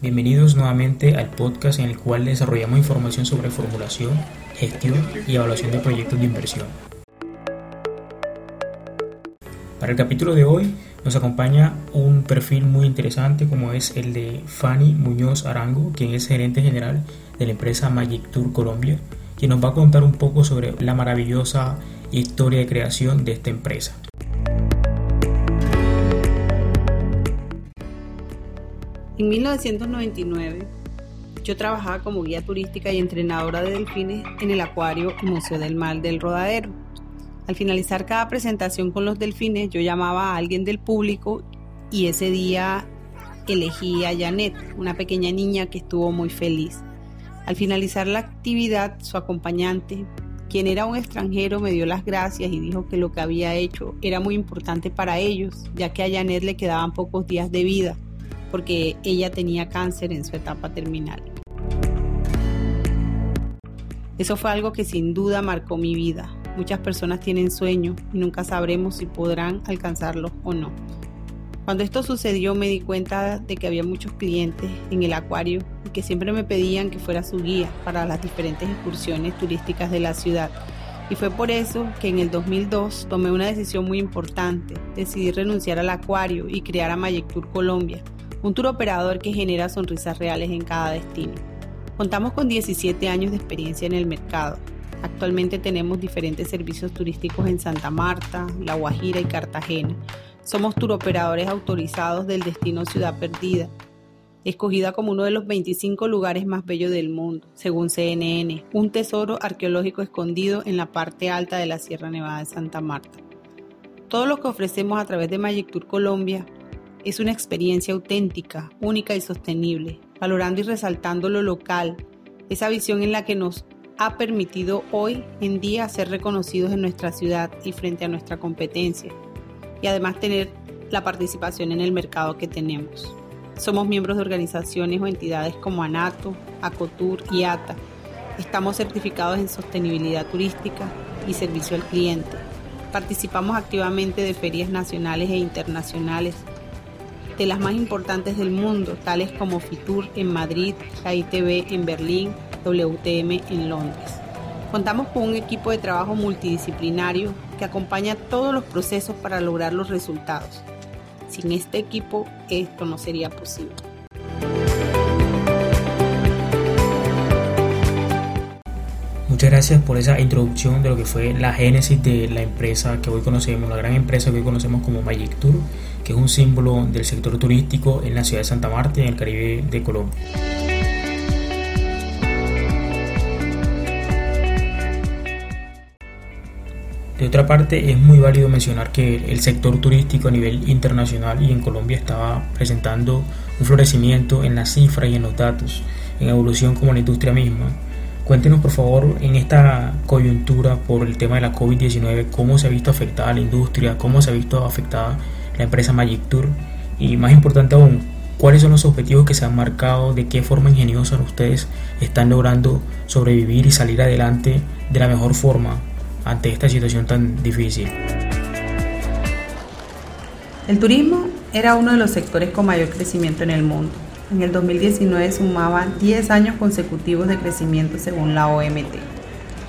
Bienvenidos nuevamente al podcast en el cual desarrollamos información sobre formulación, gestión y evaluación de proyectos de inversión. Para el capítulo de hoy nos acompaña un perfil muy interesante como es el de Fanny Muñoz Arango, quien es gerente general de la empresa Magic Tour Colombia, quien nos va a contar un poco sobre la maravillosa historia de creación de esta empresa. En 1999, yo trabajaba como guía turística y entrenadora de delfines en el acuario y Museo del Mar del Rodadero. Al finalizar cada presentación con los delfines, yo llamaba a alguien del público y ese día elegí a Janet, una pequeña niña que estuvo muy feliz. Al finalizar la actividad, su acompañante, quien era un extranjero, me dio las gracias y dijo que lo que había hecho era muy importante para ellos, ya que a Janet le quedaban pocos días de vida porque ella tenía cáncer en su etapa terminal. Eso fue algo que sin duda marcó mi vida. Muchas personas tienen sueños y nunca sabremos si podrán alcanzarlos o no. Cuando esto sucedió me di cuenta de que había muchos clientes en el acuario y que siempre me pedían que fuera su guía para las diferentes excursiones turísticas de la ciudad. Y fue por eso que en el 2002 tomé una decisión muy importante. Decidí renunciar al acuario y crear a Magic Tour Colombia, un tour operador que genera sonrisas reales en cada destino. Contamos con 17 años de experiencia en el mercado. Actualmente tenemos diferentes servicios turísticos en Santa Marta, La Guajira y Cartagena. Somos tour operadores autorizados del destino Ciudad Perdida, escogida como uno de los 25 lugares más bellos del mundo, según CNN, un tesoro arqueológico escondido en la parte alta de la Sierra Nevada de Santa Marta. Todo lo que ofrecemos a través de Magic Tour Colombia es una experiencia auténtica, única y sostenible, valorando y resaltando lo local, esa visión en la que nos ha permitido hoy en día ser reconocidos en nuestra ciudad y frente a nuestra competencia, y además tener la participación en el mercado que tenemos. Somos miembros de organizaciones o entidades como ANATO, ACOTUR y ATA. Estamos certificados en sostenibilidad turística y servicio al cliente. Participamos activamente de ferias nacionales e internacionales de las más importantes del mundo, tales como FITUR en Madrid, ITV en Berlín, WTM en Londres. Contamos con un equipo de trabajo multidisciplinario que acompaña todos los procesos para lograr los resultados. Sin este equipo esto no sería posible. Gracias por esa introducción de lo que fue la génesis de la empresa que hoy conocemos, la gran empresa que hoy conocemos como Magic Tour, que es un símbolo del sector turístico en la ciudad de Santa Marta en el Caribe de Colombia. De otra parte, es muy válido mencionar que el sector turístico a nivel internacional y en Colombia estaba presentando un florecimiento en las cifras y en los datos, en evolución como la industria misma Cuéntenos por favor en esta coyuntura por el tema de la COVID-19, cómo se ha visto afectada la industria, cómo se ha visto afectada la empresa Magic Tour y más importante aún, cuáles son los objetivos que se han marcado, de qué forma ingeniosa ustedes están logrando sobrevivir y salir adelante de la mejor forma ante esta situación tan difícil. El turismo era uno de los sectores con mayor crecimiento en el mundo en el 2019 sumaba 10 años consecutivos de crecimiento según la OMT.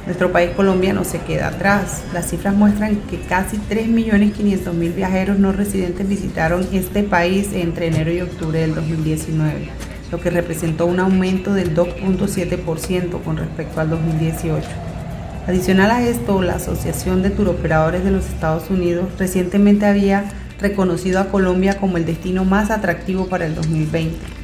Nuestro país Colombia no se queda atrás. Las cifras muestran que casi 3.500.000 viajeros no residentes visitaron este país entre enero y octubre del 2019, lo que representó un aumento del 2.7% con respecto al 2018. Adicional a esto, la Asociación de Turoperadores de los Estados Unidos recientemente había reconocido a Colombia como el destino más atractivo para el 2020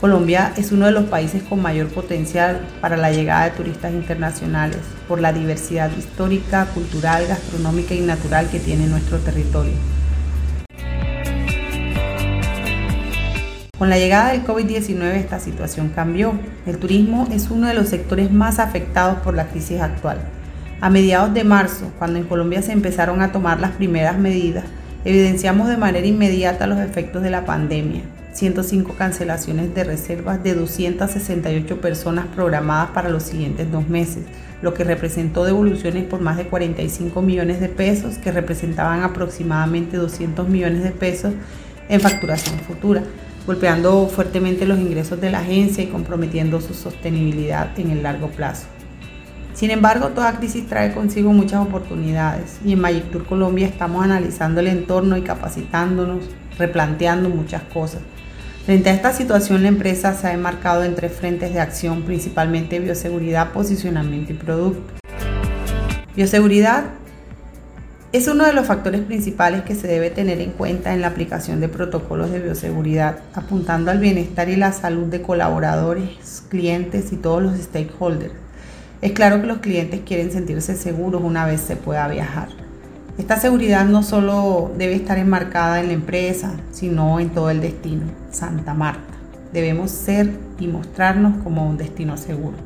Colombia es uno de los países con mayor potencial para la llegada de turistas internacionales por la diversidad histórica, cultural, gastronómica y natural que tiene nuestro territorio. Con la llegada del COVID-19 esta situación cambió. El turismo es uno de los sectores más afectados por la crisis actual. A mediados de marzo, cuando en Colombia se empezaron a tomar las primeras medidas, evidenciamos de manera inmediata los efectos de la pandemia 105 cancelaciones de reservas de 268 personas programadas para los siguientes dos meses, lo que representó devoluciones por más de 45 millones de pesos, que representaban aproximadamente 200 millones de pesos en facturación futura. golpeando fuertemente los ingresos de la agencia y comprometiendo su sostenibilidad en el largo plazo. Sin embargo, toda crisis trae consigo muchas oportunidades y en Magic Tour Colombia estamos analizando el entorno y capacitándonos, replanteando muchas cosas. Frente a esta situación, la empresa se ha enmarcado en tres frentes de acción, principalmente bioseguridad, posicionamiento y producto. Bioseguridad es uno de los factores principales que se debe tener en cuenta en la aplicación de protocolos de bioseguridad, apuntando al bienestar y la salud de colaboradores, clientes y todos los stakeholders. Es claro que los clientes quieren sentirse seguros una vez se pueda viajar. Esta seguridad no solo debe estar enmarcada en la empresa, sino en todo el destino, Santa Marta. Debemos ser y mostrarnos como un destino seguro.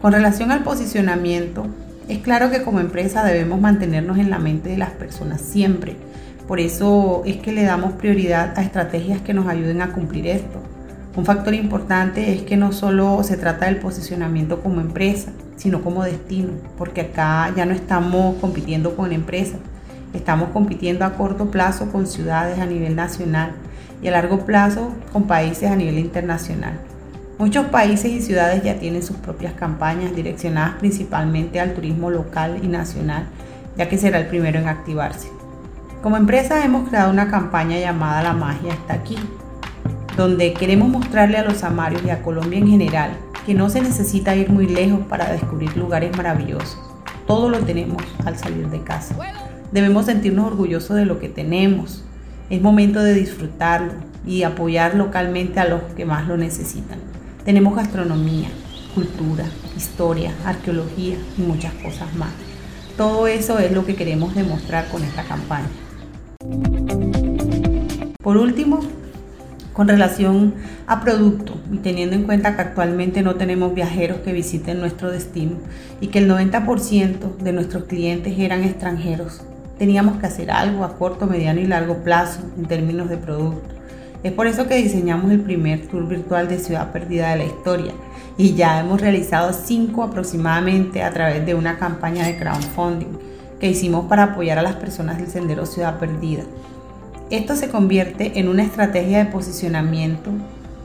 Con relación al posicionamiento, es claro que como empresa debemos mantenernos en la mente de las personas siempre. Por eso es que le damos prioridad a estrategias que nos ayuden a cumplir esto. Un factor importante es que no solo se trata del posicionamiento como empresa, sino como destino, porque acá ya no estamos compitiendo con empresas, estamos compitiendo a corto plazo con ciudades a nivel nacional y a largo plazo con países a nivel internacional. Muchos países y ciudades ya tienen sus propias campañas direccionadas principalmente al turismo local y nacional, ya que será el primero en activarse. Como empresa hemos creado una campaña llamada La magia está aquí, donde queremos mostrarle a los amarios y a Colombia en general que no se necesita ir muy lejos para descubrir lugares maravillosos. Todo lo tenemos al salir de casa. Debemos sentirnos orgullosos de lo que tenemos. Es momento de disfrutarlo y apoyar localmente a los que más lo necesitan. Tenemos gastronomía, cultura, historia, arqueología y muchas cosas más. Todo eso es lo que queremos demostrar con esta campaña. Por último, con relación a producto y teniendo en cuenta que actualmente no tenemos viajeros que visiten nuestro destino y que el 90% de nuestros clientes eran extranjeros, teníamos que hacer algo a corto, mediano y largo plazo en términos de producto. Es por eso que diseñamos el primer tour virtual de Ciudad Perdida de la historia y ya hemos realizado cinco aproximadamente a través de una campaña de crowdfunding que hicimos para apoyar a las personas del Sendero Ciudad Perdida. Esto se convierte en una estrategia de posicionamiento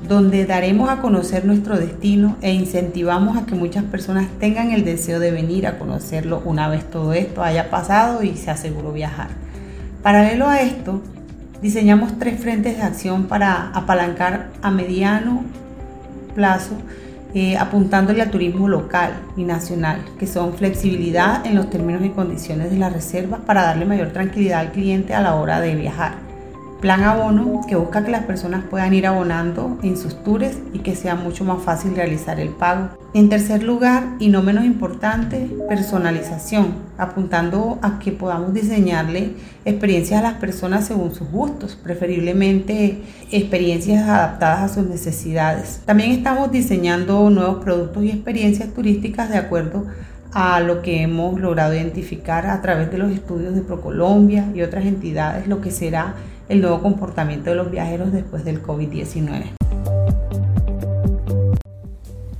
donde daremos a conocer nuestro destino e incentivamos a que muchas personas tengan el deseo de venir a conocerlo una vez todo esto haya pasado y se aseguró viajar. Paralelo a esto, Diseñamos tres frentes de acción para apalancar a mediano plazo, eh, apuntándole al turismo local y nacional, que son flexibilidad en los términos y condiciones de la reserva para darle mayor tranquilidad al cliente a la hora de viajar Plan abono que busca que las personas puedan ir abonando en sus tours y que sea mucho más fácil realizar el pago. En tercer lugar, y no menos importante, personalización, apuntando a que podamos diseñarle experiencias a las personas según sus gustos, preferiblemente experiencias adaptadas a sus necesidades. También estamos diseñando nuevos productos y experiencias turísticas de acuerdo a lo que hemos logrado identificar a través de los estudios de ProColombia y otras entidades, lo que será el nuevo comportamiento de los viajeros después del COVID-19.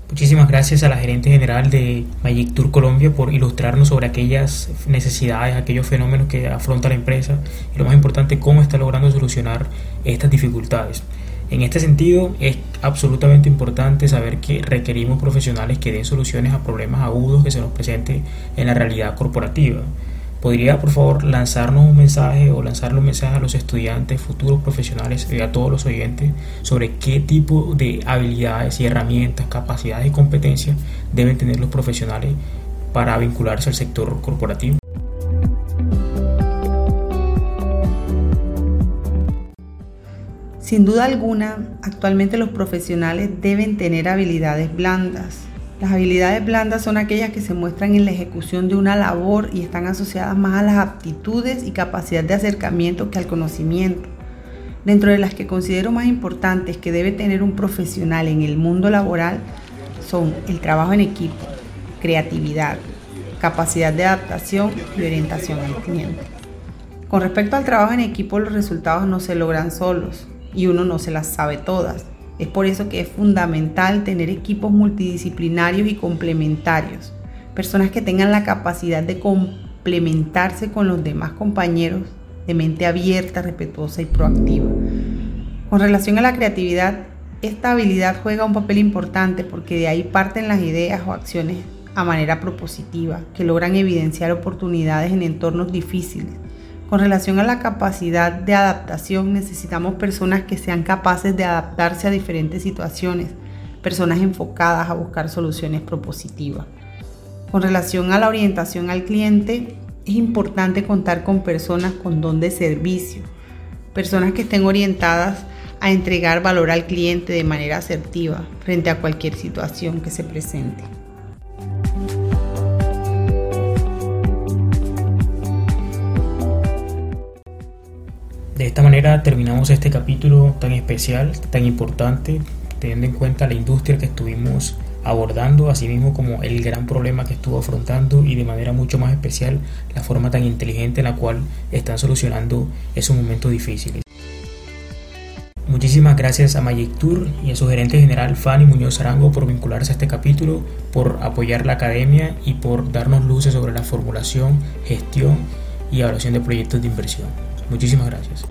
Muchísimas gracias a la gerente general de Magic Tour Colombia por ilustrarnos sobre aquellas necesidades, aquellos fenómenos que afronta la empresa y lo más importante, cómo está logrando solucionar estas dificultades. En este sentido, es absolutamente importante saber que requerimos profesionales que den soluciones a problemas agudos que se nos presenten en la realidad corporativa. ¿Podría por favor lanzarnos un mensaje o lanzarle un mensaje a los estudiantes, futuros profesionales y a todos los oyentes sobre qué tipo de habilidades y herramientas, capacidades y competencias deben tener los profesionales para vincularse al sector corporativo? Sin duda alguna, actualmente los profesionales deben tener habilidades blandas, las habilidades blandas son aquellas que se muestran en la ejecución de una labor y están asociadas más a las aptitudes y capacidad de acercamiento que al conocimiento. Dentro de las que considero más importantes que debe tener un profesional en el mundo laboral son el trabajo en equipo, creatividad, capacidad de adaptación y orientación al cliente. Con respecto al trabajo en equipo, los resultados no se logran solos y uno no se las sabe todas. Es por eso que es fundamental tener equipos multidisciplinarios y complementarios, personas que tengan la capacidad de complementarse con los demás compañeros de mente abierta, respetuosa y proactiva. Con relación a la creatividad, esta habilidad juega un papel importante porque de ahí parten las ideas o acciones a manera propositiva, que logran evidenciar oportunidades en entornos difíciles. Con relación a la capacidad de adaptación, necesitamos personas que sean capaces de adaptarse a diferentes situaciones, personas enfocadas a buscar soluciones propositivas. Con relación a la orientación al cliente, es importante contar con personas con don de servicio, personas que estén orientadas a entregar valor al cliente de manera asertiva frente a cualquier situación que se presente. Esta manera terminamos este capítulo tan especial, tan importante, teniendo en cuenta la industria que estuvimos abordando, así mismo como el gran problema que estuvo afrontando y de manera mucho más especial la forma tan inteligente en la cual están solucionando esos momentos difíciles. Muchísimas gracias a Magic Tour y a su gerente general Fanny Muñoz Arango por vincularse a este capítulo, por apoyar la academia y por darnos luces sobre la formulación, gestión y evaluación de proyectos de inversión. Muchísimas gracias.